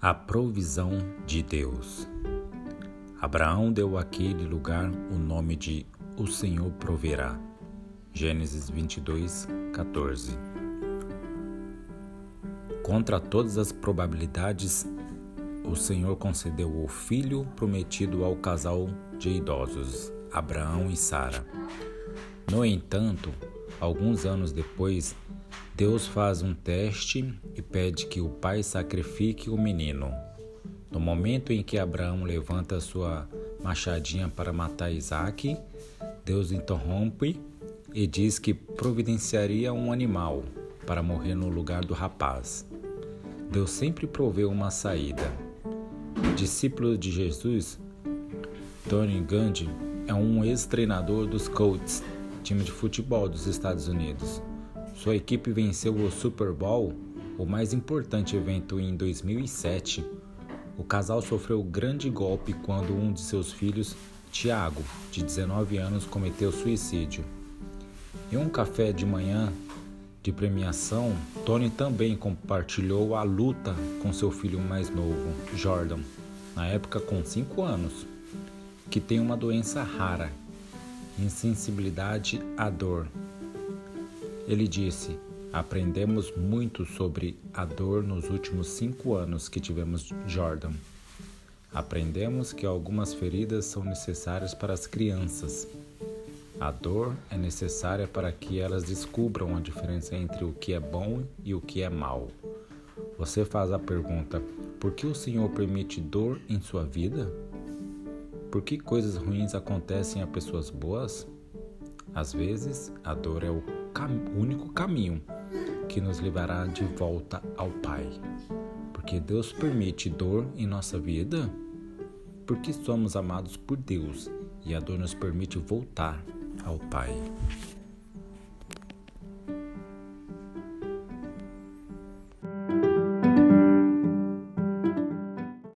A provisão de Deus. Abraão deu àquele lugar o nome de O Senhor proverá. Gênesis 22, 14. Contra todas as probabilidades, o Senhor concedeu o filho prometido ao casal de idosos, Abraão e Sara. No entanto, alguns anos depois, Deus faz um teste e pede que o pai sacrifique o menino. No momento em que Abraão levanta sua machadinha para matar Isaac, Deus interrompe e diz que providenciaria um animal para morrer no lugar do rapaz. Deus sempre proveu uma saída. Discípulo de Jesus, Tony Gandhi é um ex-treinador dos Colts, time de futebol dos Estados Unidos. Sua equipe venceu o Super Bowl, o mais importante evento em 2007. O casal sofreu grande golpe quando um de seus filhos, Tiago, de 19 anos, cometeu suicídio. Em um café de manhã de premiação, Tony também compartilhou a luta com seu filho mais novo, Jordan, na época com 5 anos, que tem uma doença rara, insensibilidade à dor. Ele disse: Aprendemos muito sobre a dor nos últimos cinco anos que tivemos Jordan. Aprendemos que algumas feridas são necessárias para as crianças. A dor é necessária para que elas descubram a diferença entre o que é bom e o que é mal. Você faz a pergunta: por que o Senhor permite dor em sua vida? Por que coisas ruins acontecem a pessoas boas? Às vezes, a dor é o cam único caminho que nos levará de volta ao Pai. Porque Deus permite dor em nossa vida? Porque somos amados por Deus e a dor nos permite voltar ao Pai.